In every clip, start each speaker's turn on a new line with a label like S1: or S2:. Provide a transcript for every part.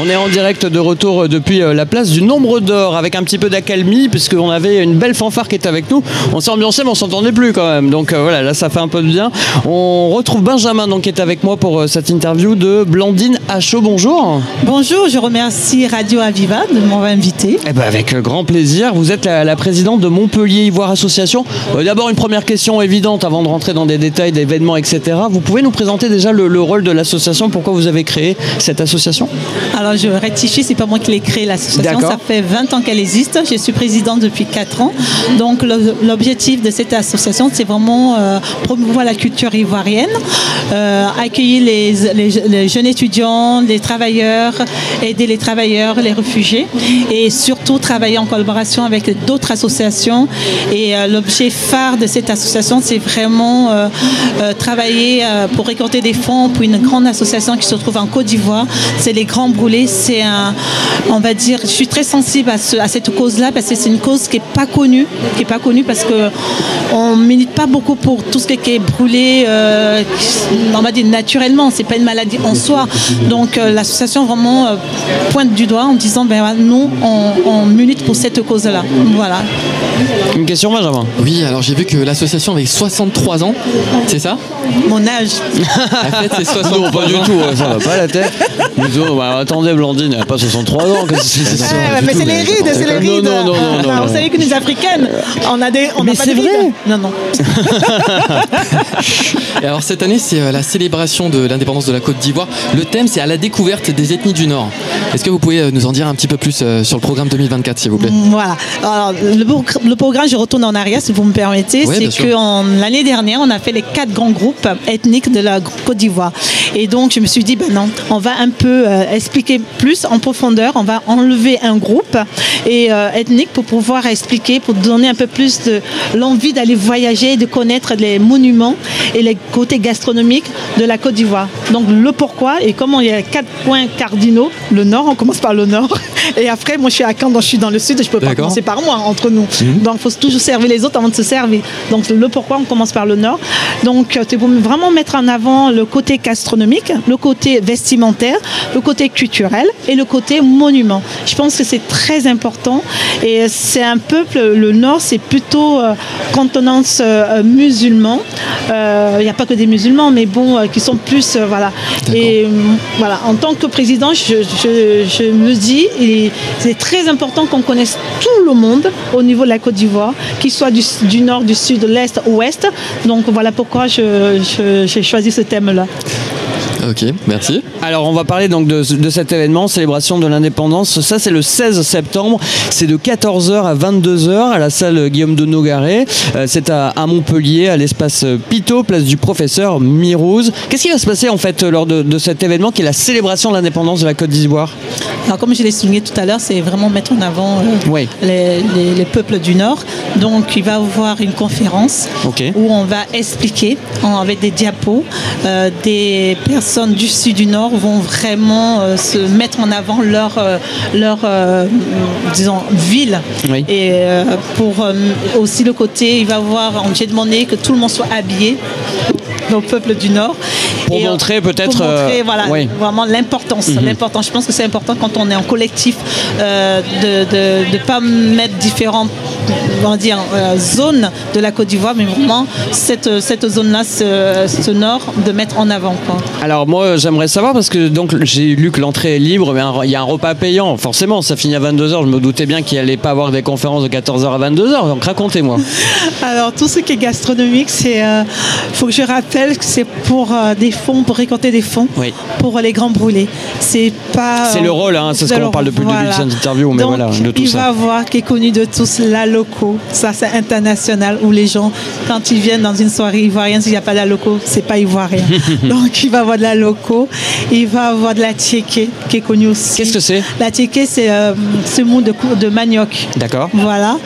S1: On est en direct de retour euh, depuis euh, la place du Nombre d'Or avec un petit peu d'accalmie puisqu'on avait une belle fanfare qui était avec nous. On s'est ambiancé mais on s'entendait plus quand même. Donc euh, voilà, là ça fait un peu de bien. On retrouve Benjamin donc, qui est avec moi pour cette interview de Blandine Hachaud. Bonjour.
S2: Bonjour, je remercie Radio Aviva de m'avoir invité.
S1: Eh ben, avec grand plaisir. Vous êtes la, présidente de Montpellier Ivoire Association. D'abord une première question évidente avant de rentrer dans des détails d'événements, etc. Vous pouvez nous présenter déjà le, le rôle de l'association, pourquoi vous avez créé cette association?
S2: Alors je rectifie, c'est pas moi qui l'ai créé l'association, ça fait 20 ans qu'elle existe, je suis présidente depuis 4 ans. Donc l'objectif de cette association, c'est vraiment euh, promouvoir la culture ivoirienne, euh, accueillir les, jeunes étudiants, les travailleurs, aider les travailleurs, les réfugiés et surtout travailler en collaboration avec d'autres associations. Et euh, l'objet phare de cette association, c'est vraiment travailler pour récolter des fonds pour une grande association qui se trouve en Côte d'Ivoire, c'est les Grands Brûlés on va dire, je suis très sensible à, cette cause-là parce que c'est une cause qui n'est pas connue, qui est pas connue parce que on milite pas beaucoup pour tout ce qui est brûlé, euh, on va dire naturellement, c'est pas une maladie en soi. Donc euh, l'association vraiment euh, pointe du doigt en disant, ben nous, on, milite pour cette cause-là. Voilà.
S1: Une question, Benjamin
S3: Oui, alors j'ai vu que l'association avait 63 ans, c'est ça?
S2: Mon âge.
S1: en fait, c'est 63 ans. pas du tout, ça va pas la tête. Bah, attendez, Blandine, elle n'a pas 63 ans.
S2: mais c'est les rides, c'est les rides. Non, non, non, non, Vous savez que nous Africaines, on a des. On
S1: mais c'est vrai.
S2: Non, non.
S3: Et alors cette année, c'est euh, la célébration de l'indépendance de la Côte d'Ivoire. Le thème, c'est à la découverte des ethnies du Nord. Est-ce que vous pouvez euh, nous en dire un petit peu plus euh, sur le programme 2024, s'il vous plaît?
S2: Voilà. Alors, le, programme, je retourne en arrière, si vous me permettez. c'est que l'année dernière, on a fait les quatre grands groupes ethniques de la Côte d'Ivoire. Et donc, je me suis dit, ben non, on va un peu expliquer plus en profondeur. On va enlever un groupe et ethnique pour pouvoir expliquer, pour donner un peu plus de l'envie d'aller voyager, de connaître les monuments et les côté gastronomique de la Côte d'Ivoire. Donc le pourquoi et comment il y a quatre points cardinaux. Le nord, on commence par le nord. Et après, moi je suis à Caen, donc je suis dans le sud, je peux pas commencer par moi entre nous. Mhm. Donc il faut toujours servir les autres avant de se servir. Donc le pourquoi, on commence par le nord. Donc euh, c'est pour vraiment mettre en avant le côté gastronomique, le côté vestimentaire, le côté culturel et le côté monument. Je pense que c'est très important et c'est un peuple, le nord, c'est plutôt euh, contenance euh, musulman. Il n'y a pas que des musulmans, mais bon, qui sont plus, voilà. Et voilà, en tant que président, je, me dis, c'est très important qu'on connaisse tout le monde au niveau de la Côte d'Ivoire, qu'il soit du, nord, du sud, de l'est, ouest. Donc voilà pourquoi j'ai choisi ce thème-là.
S3: Ok, merci.
S1: Alors on va parler donc de, cet événement, célébration de l'indépendance. Ça c'est le 16 septembre, c'est de 14h à 22h à la salle Guillaume de Nogaret. Euh, c'est à, Montpellier, à l'espace Pito, place du professeur Mirouz. Qu'est-ce qui va se passer en fait lors de, cet événement qui est la célébration de l'indépendance de la Côte d'Ivoire?
S2: Alors comme je l'ai souligné tout à l'heure, c'est vraiment mettre en avant euh, les, peuples du Nord. Donc il va y avoir une conférence où on va expliquer avec des diapos euh, des personnes du sud du nord vont vraiment euh, se mettre en avant leur, euh, leur euh, disons, ville. Et pour aussi le côté, il va voir, j'ai demandé que tout le monde soit habillé au peuple du Nord.
S1: Pour montrer peut-être.
S2: voilà, vraiment l'importance. Mhm. l'importance. Je pense que c'est important quand on est en collectif de ne pas mettre on va dire, euh, zone de la Côte d'Ivoire, mais vraiment cette, cette zone-là, ce, nord, de mettre en avant. Quoi.
S1: Alors moi, j'aimerais savoir, parce que donc j'ai lu que l'entrée est libre, mais il y a un repas payant. Forcément, ça finit à 22h. Je me doutais bien qu'il allait pas avoir des conférences de 14h à 22h. Donc racontez-moi.
S2: Alors tout ce qui est gastronomique, c'est euh, faut que je rappelle que c'est pour euh, des fonds, pour récolter des fonds pour les grands brûlés. C'est pas.
S1: C'est le rôle, hein, c'est ce qu'on parle depuis le début de cette interview, mais voilà, de tout
S2: il va voir qui est connu de tous la locaux. Ça, c'est international où les gens, quand ils viennent dans une soirée ivoirienne, s'il n'y a pas de la loco, c'est pas ivoirien. Donc, il va avoir de la loco. Il va avoir de la tiéké, qui est connue aussi.
S1: Qu'est-ce que c'est?
S2: La tiéké, c'est euh, ce mot de, de manioc.
S1: D'accord.
S2: Voilà.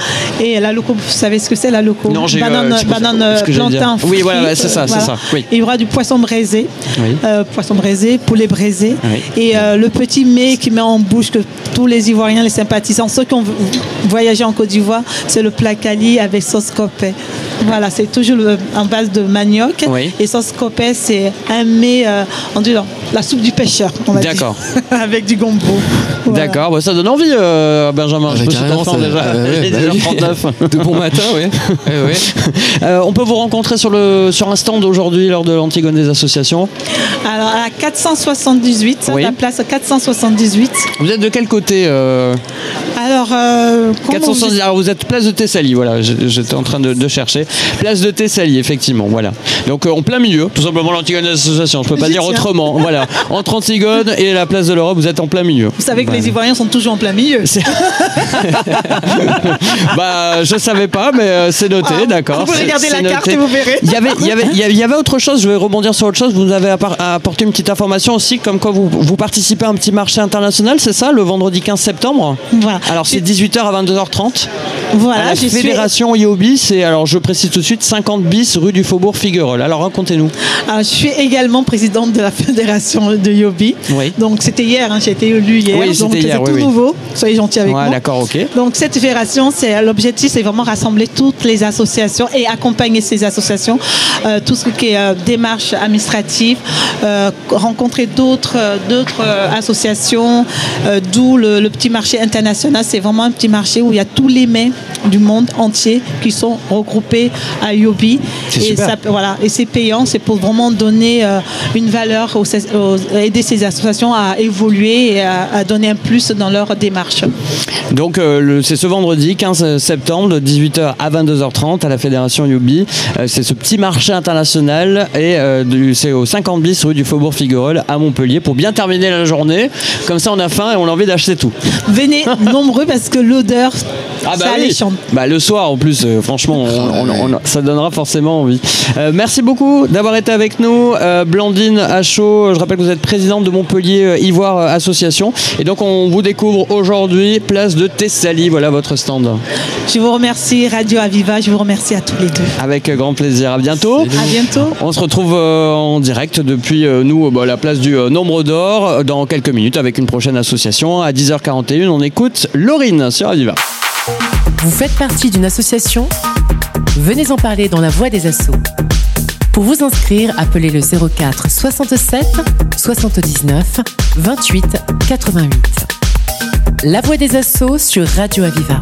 S2: Et la loco, vous savez ce que c'est la loco?
S1: Non, j'ai
S2: Banane,
S1: euh,
S2: banane plantain.
S1: Oui, voilà, c'est ça, c'est ça.
S2: Il y aura du poisson braisé, poisson braisé, poulet braisé, et le petit mets qui met en bouche que tous les Ivoiriens, les sympathisants, ceux qui ont voyagé en Côte d'Ivoire, c'est le plat cali avec sauce copé. Voilà, c'est toujours en base de manioc. Et sauce copé, c'est un mets, on dit la soupe du pêcheur, on va
S1: D'accord.
S2: avec du gombo.
S1: D'accord, bah, ça donne envie, euh, Benjamin.
S3: je me suis déjà. bah de bon matin, oui.
S1: Euh, on peut vous rencontrer sur, le, sur un stand aujourd'hui lors de l'Antigone des associations
S2: Alors, à 478, la place 478.
S1: Vous êtes de quel côté euh
S2: Alors,
S1: 470, alors, vous êtes place de Tessali, voilà, j'étais en train de, chercher. Place de Tessali, effectivement, voilà. Donc, en plein milieu, tout simplement l'Antigone des associations, je peux pas dire autrement. Voilà, entre Antigone et la place de l'Europe, vous êtes en plein milieu.
S2: Vous savez que les Ivoiriens sont toujours en plein milieu.
S1: bah, je savais pas, mais euh, c'est noté, ah, d'accord.
S2: Vous regardez la carte et vous verrez.
S1: Il y, avait, il, y avait, il y avait autre chose, je vais rebondir sur autre chose. Vous nous avez apporté une petite information aussi, comme quoi vous, vous participez à un petit marché international, c'est ça, le vendredi 15 septembre?
S2: Voilà.
S1: Alors c'est 18h à 22h30
S2: voilà,
S1: la Fédération suis... c'est alors je précise tout de suite 50 bis rue du Faubourg Figueroa. Alors racontez-nous.
S2: je suis également présidente de la Fédération de Yobi. Oui. Donc c'était hier, hein, j'ai été élue hier.
S1: Oui,
S2: donc
S1: c'est
S2: tout nouveau. Soyez gentils avec moi.
S1: D'accord, ok.
S2: Donc cette fédération, c'est l'objectif, c'est vraiment rassembler toutes les associations et accompagner ces associations, euh, tout ce qui est euh, démarche administrative, euh, rencontrer d'autres d'autres associations, d'où le, le, petit marché international. C'est vraiment un petit marché où il y a tous les mets du monde entier qui sont regroupés à Yobi.
S1: Et, ça,
S2: voilà, et c'est payant, c'est pour vraiment donner euh, une valeur, aux, aider ces associations à évoluer et à, donner un plus dans leur démarche.
S1: Donc euh, c'est ce vendredi 15 septembre de 18h à 22h30 à la Fédération Yobi. Euh, c'est ce petit marché international et c'est au 50 bis rue du Faubourg Figuerolles à Montpellier pour bien terminer la journée. Comme ça on a faim et on a envie d'acheter tout.
S2: Venez nombreux parce que l'odeur, ah bah ça
S1: bah, le soir en plus, euh, franchement, ça donnera forcément envie. Euh, merci beaucoup d'avoir été avec nous. Euh, Blandine Achot, je rappelle que vous êtes présidente de Montpellier Ivoire Association. Et donc on vous découvre aujourd'hui, place de Thessalie. Voilà votre stand.
S2: Je vous remercie, Radio Aviva. Je vous remercie à tous les deux.
S1: Avec grand plaisir. À bientôt.
S2: À bientôt.
S1: On se retrouve en direct depuis nous, bah, la place du Nombre d'Or, dans quelques minutes avec une prochaine association. À 10h41, on écoute Laurine sur Aviva.
S4: Vous faites partie d'une association? Venez en parler dans la voie des assauts. Pour vous inscrire, appelez le 04 67 79 28 88. La voix des assauts sur Radio Aviva.